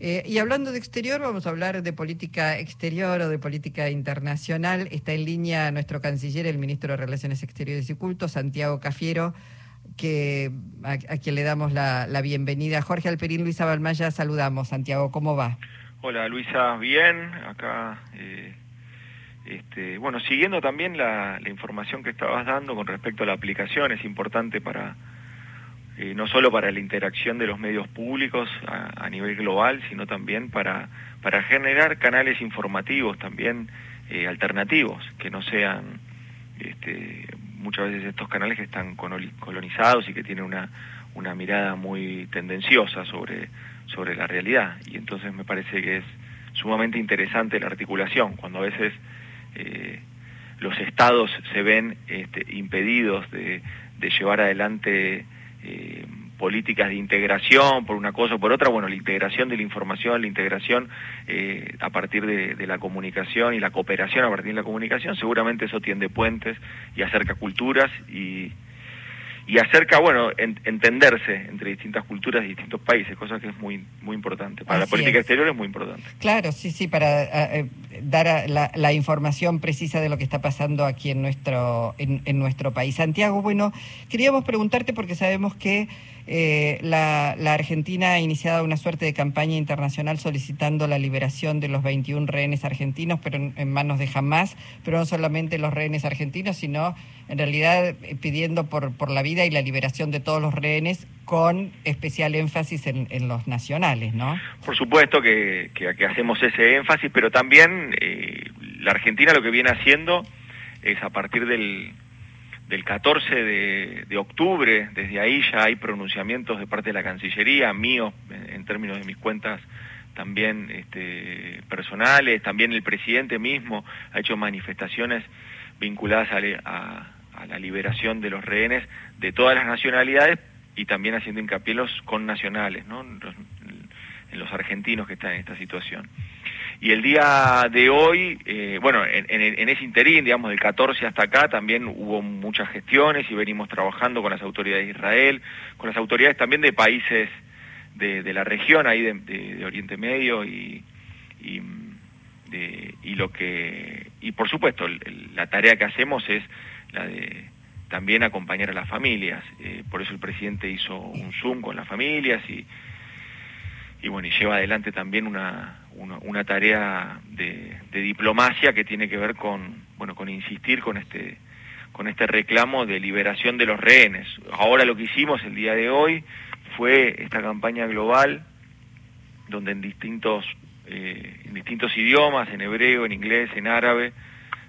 Eh, y hablando de exterior, vamos a hablar de política exterior o de política internacional. Está en línea nuestro canciller, el ministro de Relaciones Exteriores y Cultos, Santiago Cafiero, que, a, quien le damos la, bienvenida. Jorge Alperín, Luisa Balmaya, saludamos. Santiago, ¿cómo va? Hola Luisa, bien, acá... Eh, este, bueno, siguiendo también la, información que estabas dando con respecto a la aplicación, es importante para eh, no solo para la interacción de los medios públicos a, nivel global, sino también para, para generar canales informativos también eh, alternativos, que no sean este, muchas veces estos canales que están colonizados y que tienen una, una mirada muy tendenciosa sobre, sobre la realidad. Y entonces me parece que es sumamente interesante la articulación, cuando a veces eh, los estados se ven este, impedidos de, llevar adelante eh, políticas de integración por una cosa o por otra, bueno, la integración de la información, la integración eh, a partir de, la comunicación y la cooperación a partir de la comunicación, seguramente eso tiende puentes y acerca culturas y, y acerca, bueno, entenderse entre distintas culturas y distintos países, cosa que es muy muy importante. Para la política exterior es muy importante. Claro, sí, sí, para eh, dar la, información precisa de lo que está pasando aquí en nuestro, en, nuestro país. Santiago, bueno, queríamos preguntarte porque sabemos que eh, la, Argentina ha iniciado una suerte de campaña internacional solicitando la liberación de los 21 rehenes argentinos, pero en, manos de Hamas, pero no solamente los rehenes argentinos, sino en realidad eh, pidiendo por, por la vida y la liberación de todos los rehenes con especial énfasis en, los nacionales, ¿no? Por supuesto que, que, hacemos ese énfasis, pero también eh, la Argentina lo que viene haciendo es a partir del, del 14 de, octubre, desde ahí ya hay pronunciamientos de parte de la Cancillería, míos en, términos de mis cuentas también este, personales, también el presidente mismo ha hecho manifestaciones vinculadas a, la liberación de los rehenes de todas las nacionalidades y también haciendo hincapié en los connacionales, en los argentinos que están en esta situación. Y el día de hoy, eh, bueno, en, ese interín, digamos, del 14 hasta acá, también hubo muchas gestiones y venimos trabajando con las autoridades de Israel, con las autoridades también de países de, la región, ahí de, Oriente Medio y, y, y, lo que... Y por supuesto, la tarea que hacemos es la de también acompañar a las familias. Eh, por eso el presidente hizo un Zoom con las familias y, y bueno, y lleva adelante también una, una, tarea de, diplomacia que tiene que ver con, bueno, con insistir con este, con este reclamo de liberación de los rehenes. Ahora lo que hicimos el día de hoy fue esta campaña global donde en distintos, eh, en distintos idiomas, en hebreo, en inglés, en árabe,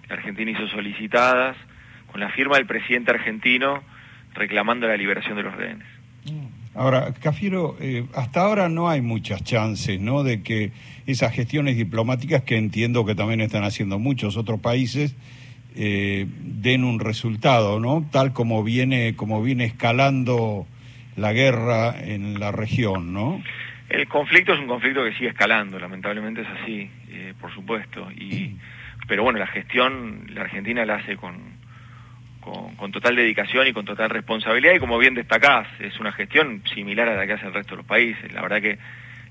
la Argentina hizo solicitadas con la firma del presidente argentino reclamando la liberación de los rehenes. Ahora, Cafiero, eh, hasta ahora no hay muchas chances, ¿no?, de que esas gestiones diplomáticas que entiendo que también están haciendo muchos otros países eh, den un resultado, ¿no? Tal como viene como viene escalando la guerra en la región, ¿no? El conflicto es un conflicto que sigue escalando, lamentablemente es así, eh, por supuesto. Y, pero bueno, la gestión la Argentina la hace con con, total dedicación y con total responsabilidad y como bien destacás, es una gestión similar a la que hace el resto de los países. La verdad que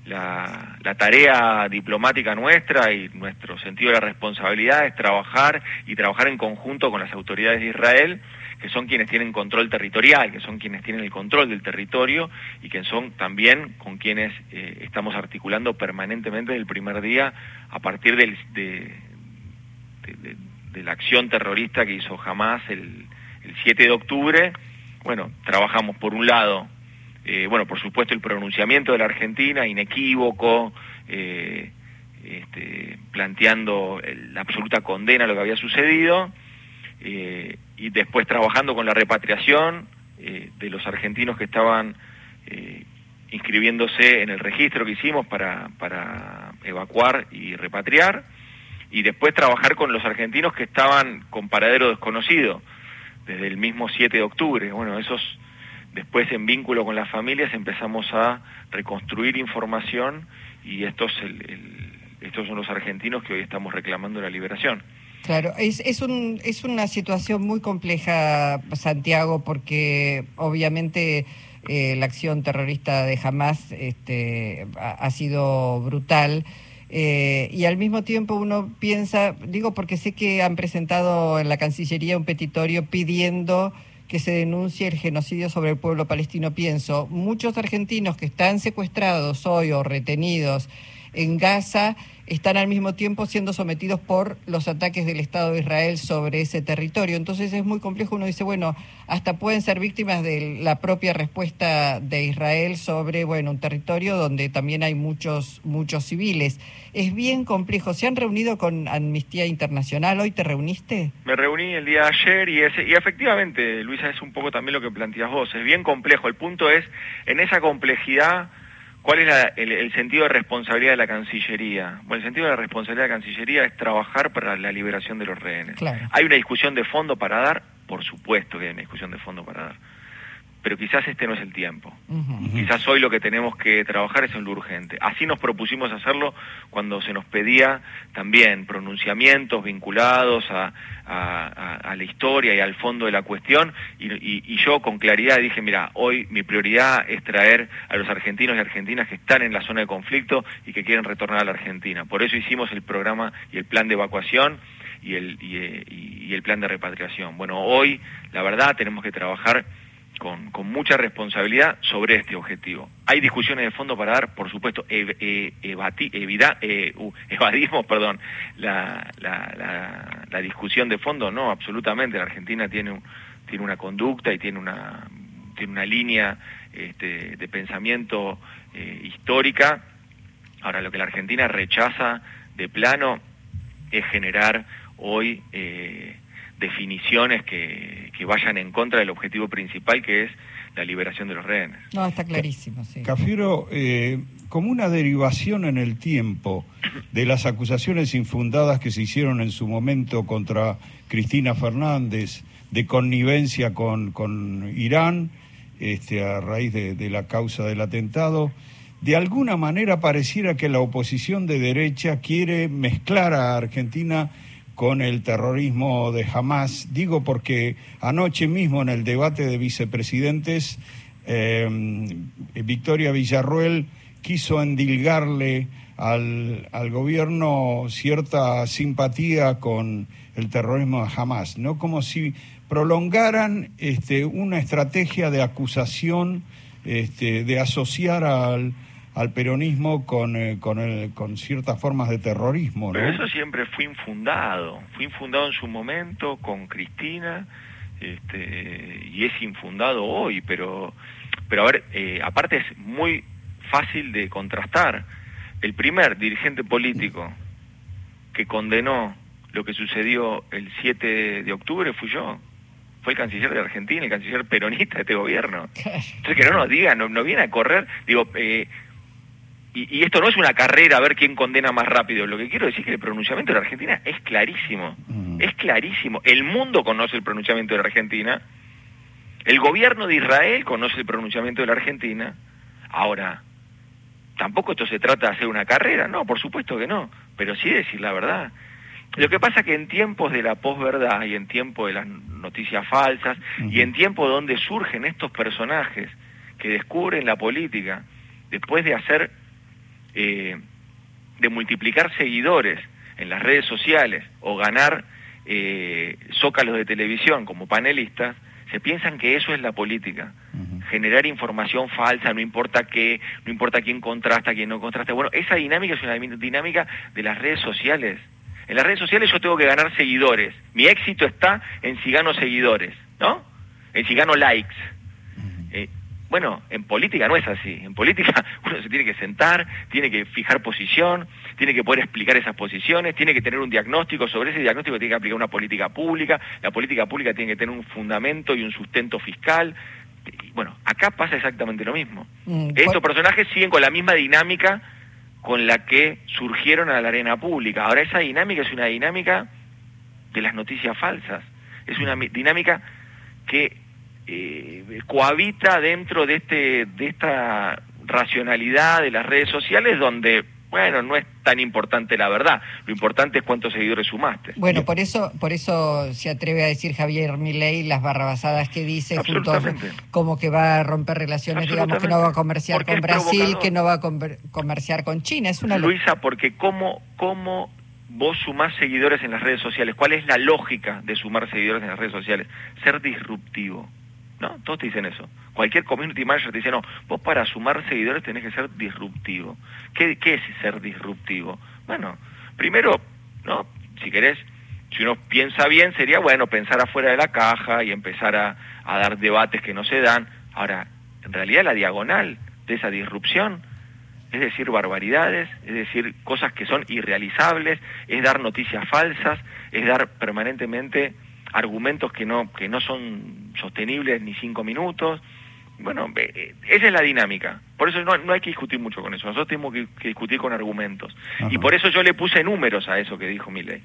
la, tarea diplomática nuestra y nuestro sentido de la responsabilidad es trabajar y trabajar en conjunto con las autoridades de Israel, que son quienes tienen control territorial, que son quienes tienen el control del territorio y que son también con quienes eh, estamos articulando permanentemente desde el primer día a partir del, de, la acción terrorista que hizo Hamas el, el 7 de octubre, bueno, trabajamos por un lado, eh, bueno, por supuesto el pronunciamiento de la Argentina, inequívoco, eh, este, planteando la absoluta condena a lo que había sucedido, eh, y después trabajando con la repatriación de los argentinos que estaban inscribiéndose en el registro que hicimos para, para evacuar y repatriar, y después trabajar con los argentinos que estaban con paradero desconocido desde el mismo 7 de octubre. Bueno, esos después en vínculo con las familias empezamos a reconstruir información y estos, estos son los argentinos que hoy estamos reclamando la liberación. Claro, es, es, un, es una situación muy compleja, Santiago, porque obviamente eh, la acción terrorista de Hamas este, ha, sido brutal. Eh, y al mismo tiempo uno piensa, digo porque sé que han presentado en la Cancillería un petitorio pidiendo que se denuncie el genocidio sobre el pueblo palestino. Pienso, muchos argentinos que están secuestrados hoy o retenidos en Gaza están al mismo tiempo siendo sometidos por los ataques del Estado de Israel sobre ese territorio. Entonces es muy complejo. Uno dice, bueno, hasta pueden ser víctimas de la propia respuesta de Israel sobre, bueno, un territorio donde también hay muchos, muchos civiles. Es bien complejo. ¿Se han reunido con Amnistía Internacional? ¿Hoy te reuniste? Me reuní el día de ayer y, y efectivamente, Luisa, es un poco también lo que planteas vos. Es bien complejo. El punto es, en esa complejidad ¿Cuál es el, sentido de responsabilidad de la Cancillería? Bueno, el sentido de la responsabilidad de la Cancillería es trabajar para la liberación de los rehenes. ¿Hay una discusión de fondo para dar? Por supuesto que hay una discusión de fondo para dar pero quizás este no es el tiempo. Quizás hoy lo que tenemos que trabajar es en lo urgente. Así nos propusimos hacerlo cuando se nos pedía también pronunciamientos vinculados a, la historia y al fondo de la cuestión, y, yo con claridad dije, mira, hoy mi prioridad es traer a los argentinos y argentinas que están en la zona de conflicto y que quieren retornar a la Argentina. Por eso hicimos el programa y el plan de evacuación y el, y el plan de repatriación. Bueno, hoy, la verdad, tenemos que trabajar con, con, mucha responsabilidad sobre este objetivo. Hay discusiones de fondo para dar, por supuesto, eh, evadimos perdón, la, la, la, discusión de fondo, no, absolutamente. La Argentina tiene, tiene una conducta y tiene una, tiene una línea este, de pensamiento eh, histórica. Ahora, lo que la Argentina rechaza de plano es generar hoy... Eh, definiciones que, que, vayan en contra del objetivo principal que es la liberación de los rehenes. No, está clarísimo, sí. Cafiero, eh, como una derivación en el tiempo de las acusaciones infundadas que se hicieron en su momento contra Cristina Fernández de connivencia con, con Irán, este, a raíz de, de la causa del atentado, de alguna manera pareciera que la oposición de derecha quiere mezclar a Argentina con el terrorismo de Hamas. Digo porque anoche mismo en el debate de vicepresidentes, eh, Victoria Villarruel quiso endilgarle al, al, gobierno cierta simpatía con el terrorismo de Hamas, ¿no? Como si prolongaran este, una estrategia de acusación, este, de asociar al, al peronismo con, eh, con, el, con ciertas formas de terrorismo. Pero eso siempre fue infundado, fue infundado en su momento con Cristina este, y es infundado hoy, pero, pero a ver, eh, aparte es muy fácil de contrastar. El primer dirigente político que condenó lo que sucedió el 7 de octubre fui yo fue el canciller de Argentina, el canciller peronista de este gobierno. Entonces que no nos digan, no, no viene a correr, digo, eh, y, esto no es una carrera a ver quién condena más rápido. Lo que quiero decir es que el pronunciamiento de la Argentina es clarísimo. Mm. Es clarísimo. El mundo conoce el pronunciamiento de la Argentina. El gobierno de Israel conoce el pronunciamiento de la Argentina. Ahora, tampoco esto se trata de hacer una carrera, no, por supuesto que no, pero sí decir la verdad. Lo que pasa es que en tiempos de la posverdad y en tiempos de las noticias falsas y en tiempos donde surgen estos personajes que descubren la política después de hacer eh, de multiplicar seguidores en las redes sociales o ganar eh, zócalos de televisión como panelistas, se piensan que eso es la política. Generar información falsa, no importa qué, no importa quién contrasta, quién no contrasta. Bueno, esa dinámica es una dinámica de las redes sociales. En las redes sociales yo tengo que ganar seguidores. Mi éxito está en si gano seguidores, ¿no? En si gano likes. Bueno, en política no es así. En política uno se tiene que sentar, tiene que fijar posición, tiene que poder explicar esas posiciones, tiene que tener un diagnóstico, sobre ese diagnóstico tiene que aplicar una política pública, la política pública tiene que tener un fundamento y un sustento fiscal. bueno, acá pasa exactamente lo mismo. Mm, Estos personajes siguen con la misma dinámica con la que surgieron a la arena pública. Ahora esa dinámica es una dinámica de las noticias falsas. Es una dinámica que eh, cohabita dentro de, este, de esta racionalidad de las redes sociales donde, Bueno, no es tan importante la verdad. Lo importante es cuántos seguidores sumaste. Bueno, por eso, por eso se atreve a decir Javier Milei las barrabasadas que dice, junto como que va a romper relaciones, digamos que no va a comerciar con Brasil, que no va a comerciar con China. Es una Luisa, porque cómo, cómo vos sumás seguidores en las redes sociales. ¿Cuál es la lógica de sumar seguidores en las redes sociales? Ser disruptivo. ¿No? Todos te dicen eso. Cualquier community manager te dice, no, vos para sumar seguidores tenés que ser disruptivo. ¿Qué, qué es ser disruptivo? Bueno, primero, ¿no? Si querés, si uno piensa bien, sería bueno pensar afuera de la caja y empezar a, a dar debates que no se dan. Ahora, en realidad la diagonal de esa disrupción es decir barbaridades, es decir cosas que son irrealizables, es dar noticias falsas, es dar permanentemente argumentos que no, que no son sostenibles ni cinco minutos. Bueno, eh, esa es la dinámica. Por eso no, no hay que discutir mucho con eso. Nosotros tenemos que, discutir con argumentos. Y por eso yo le puse números a eso que dijo Milei.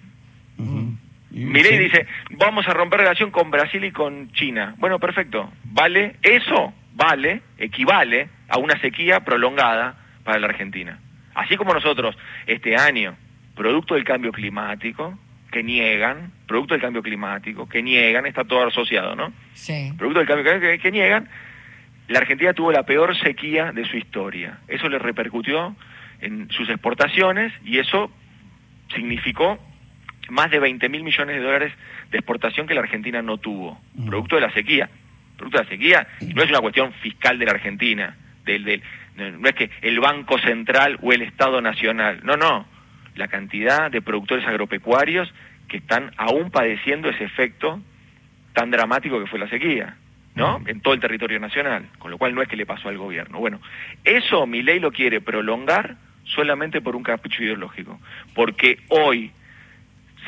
Uh dice, vamos a romper relación con Brasil y con China. Bueno, perfecto. ¿Vale? Eso vale, equivale a una sequía prolongada para la Argentina. Así como nosotros este año, producto del cambio climático, que niegan, producto del cambio climático, que niegan, está todo asociado, ¿no? Sí. Producto del cambio climático, que, niegan, la Argentina tuvo la peor sequía de su historia. Eso le repercutió en sus exportaciones y eso significó más de 20 mil millones de dólares de exportación que la Argentina no tuvo, producto de la sequía. Producto de la sequía no es una cuestión fiscal de la Argentina, del, del, no es que el Banco Central o el Estado Nacional, no, no, la cantidad de productores agropecuarios que están aún padeciendo ese efecto tan dramático que fue la sequía, ¿no? En todo el territorio nacional, con lo cual no es que le pasó al gobierno. Bueno, eso mi ley lo quiere prolongar solamente por un capricho ideológico, porque hoy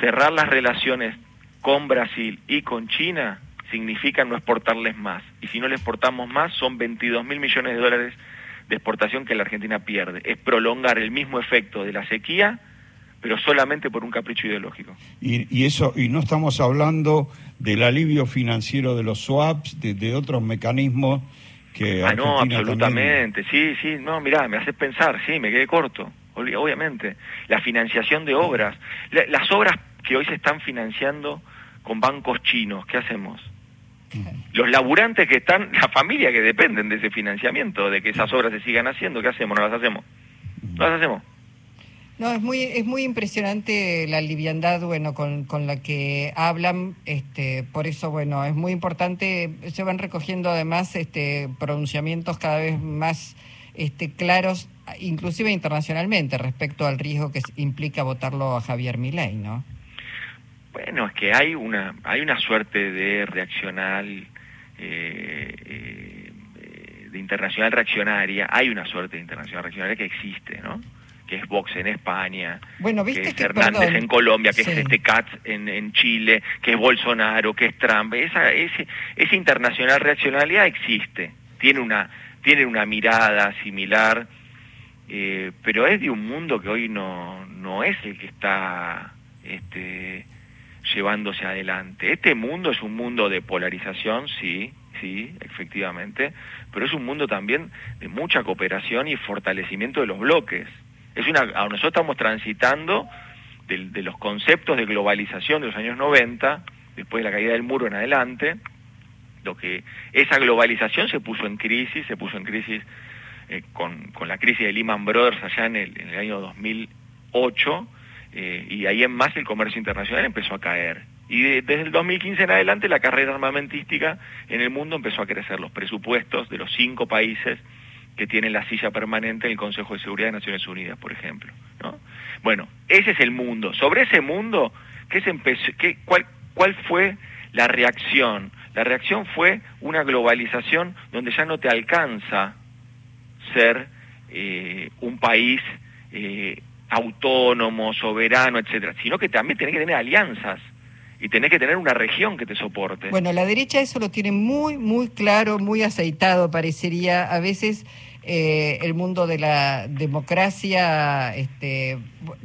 cerrar las relaciones con Brasil y con China significa no exportarles más. Y si no le exportamos más, son 22 mil millones de dólares de exportación que la Argentina pierde. Es prolongar el mismo efecto de la sequía, pero solamente por un capricho ideológico. Y, eso y no estamos hablando del alivio financiero de los swaps, de, otros mecanismos que ah, no, absolutamente, sí, sí, no, mirá, me haces pensar, sí, me quedé corto, obviamente. La financiación de obras, las obras que hoy se están financiando con bancos chinos, ¿qué hacemos? Los laburantes que están, la familia que dependen de ese financiamiento, de que esas obras se sigan haciendo, ¿qué hacemos? ¿No las hacemos? ¿No las hacemos? No, es muy, es muy impresionante la liviandad, bueno, con, con la que hablan, este, por eso, bueno, es muy importante, se van recogiendo además este, pronunciamientos cada vez más este, claros, inclusive internacionalmente, respecto al riesgo que implica votarlo a Javier Milei, ¿no? Bueno, es que hay una, hay una suerte de reaccional, eh, eh, de internacional reaccionaria, hay una suerte de internacional reaccionaria que existe, ¿no? Que es Vox en España, bueno, ¿viste que es Hernández en Colombia, que es este Katz en, en, Chile, que es Bolsonaro, que es Trump. Esa, ese, esa internacional reaccionaria existe, tiene una, tiene una mirada similar, eh, pero es de un mundo que hoy no, no es el que está este, llevándose adelante. Este mundo es un mundo de polarización, sí, sí, efectivamente, pero es un mundo también de mucha cooperación y fortalecimiento de los bloques. Es una, nosotros estamos transitando de, de los conceptos de globalización de los años 90, después de la caída del muro en adelante, lo que esa globalización se puso en crisis, se puso en crisis eh, con, con, la crisis de Lehman Brothers allá en el, en el año 2008, eh, y ahí en más el comercio internacional empezó a caer. Y desde el 2015 en adelante la carrera armamentística en el mundo empezó a crecer. Los presupuestos de los cinco países que tienen la silla permanente en el Consejo de Seguridad de Naciones Unidas, por ejemplo. ¿no? Bueno, ese es el mundo. Sobre ese mundo, ¿qué se empezó, qué, cuál, ¿cuál fue la reacción? La reacción fue una globalización donde ya no te alcanza ser eh, un país eh, autónomo, soberano, etcétera, sino que también tenés que tener alianzas y tenés que tener una región que te soporte. Bueno, la derecha eso lo tiene muy, muy claro, muy aceitado, parecería. A veces eh, el mundo de la democracia, este,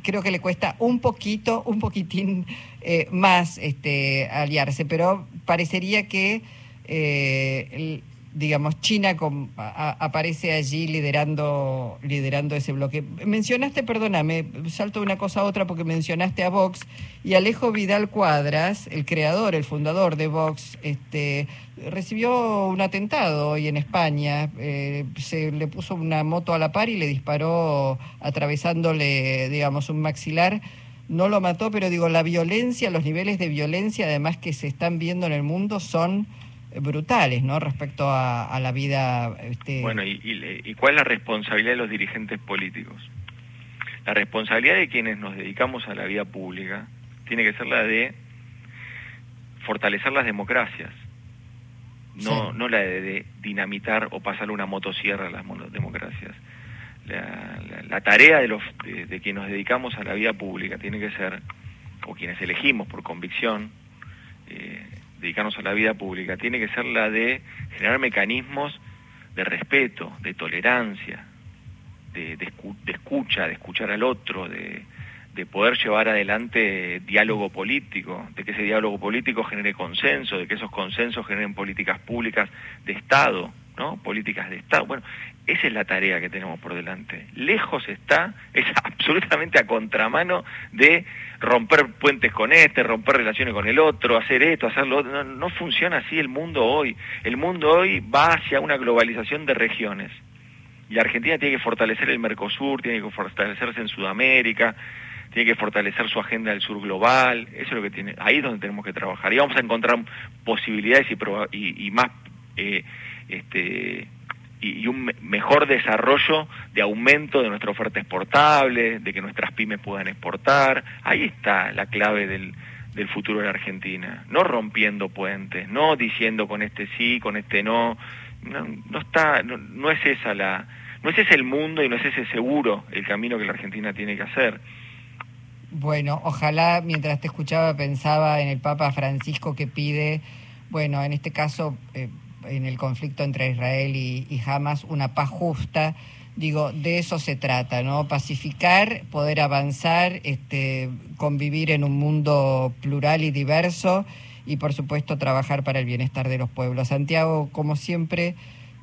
creo que le cuesta un poquito, un poquitín eh, más este, aliarse, pero parecería que eh, digamos, China aparece allí liderando, liderando ese bloque. Mencionaste, perdóname, salto de una cosa a otra porque mencionaste a Vox y Alejo Vidal Cuadras, el creador, el fundador de Vox, este, recibió un atentado hoy en España. Eh, se le puso una moto a la par y le disparó atravesándole, digamos, un maxilar. No lo mató, pero digo, la violencia, los niveles de violencia además que se están viendo en el mundo son brutales, ¿no? Respecto a, la vida. Este... Bueno, y, y, cuál es la responsabilidad de los dirigentes políticos? La responsabilidad de quienes nos dedicamos a la vida pública tiene que ser la de fortalecer las democracias, no, no la de, dinamitar o pasar una motosierra a las democracias. La, tarea de, los, de, quienes nos dedicamos a la vida pública tiene que ser, o quienes elegimos por convicción, eh, dedicarnos a la vida pública, tiene que ser la de generar mecanismos de respeto, de tolerancia, de, escucha, de escuchar al otro, de, poder llevar adelante diálogo político, de que ese diálogo político genere consenso, de que esos consensos generen políticas públicas de Estado, ¿no? Políticas de Estado. Bueno, esa es la tarea que tenemos por delante. Lejos está, es absolutamente a contramano de romper puentes con este, romper relaciones con el otro, hacer esto, hacerlo otro. No, funciona así el mundo hoy. El mundo hoy va hacia una globalización de regiones. Y Argentina tiene que fortalecer el Mercosur, tiene que fortalecerse en Sudamérica, tiene que fortalecer su agenda del sur global. Eso es lo que tiene. Ahí es donde tenemos que trabajar. Y vamos a encontrar posibilidades y, y, más eh, este, y, un mejor desarrollo de aumento de nuestra oferta exportable, de que nuestras pymes puedan exportar. Ahí está la clave del, del futuro de la Argentina. No rompiendo puentes, no diciendo con este sí, con este no. No, está, no, es esa la, no es ese el mundo y no es ese seguro el camino que la Argentina tiene que hacer. Bueno, ojalá mientras te escuchaba pensaba en el Papa Francisco que pide, bueno, en este caso eh, en el conflicto entre Israel y, Hamas una paz justa. Digo, de eso se trata, ¿no? Pacificar, poder avanzar, este, convivir en un mundo plural y diverso y, por supuesto, trabajar para el bienestar de los pueblos. Santiago, como siempre,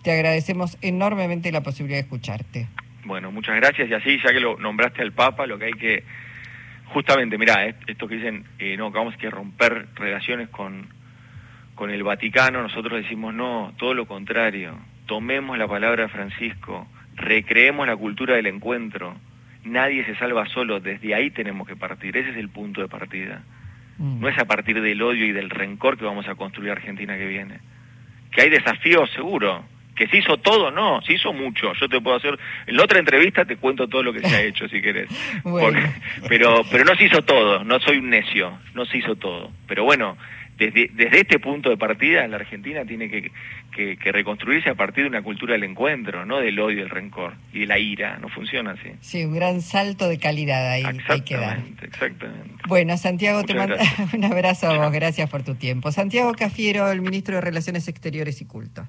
te agradecemos enormemente la posibilidad de escucharte. Bueno, muchas gracias. Y así, ya que lo nombraste al Papa, lo que hay que, justamente, mira, esto que dicen, eh, no, que vamos a romper relaciones con con el Vaticano nosotros decimos no, todo lo contrario, tomemos la palabra de Francisco, recreemos la cultura del encuentro, nadie se salva solo, desde ahí tenemos que partir, ese es el punto de partida. Mm. No es a partir del odio y del rencor que vamos a construir Argentina que viene. Que hay desafíos, seguro. Que se hizo todo, no, se hizo mucho. Yo te puedo hacer, en la otra entrevista te cuento todo lo que se ha hecho, si querés. pero, pero no se hizo todo, no soy un necio, no se hizo todo. Pero bueno, desde, desde este punto de partida, la Argentina tiene que, que, reconstruirse a partir de una cultura del encuentro, no del odio, del rencor y de la ira. No funciona así. Sí, un gran salto de calidad ahí hay que dar. Exactamente. Bueno, Santiago, te mando un abrazo a vos. Gracias por tu tiempo. Santiago Cafiero, el ministro de Relaciones Exteriores y Culto.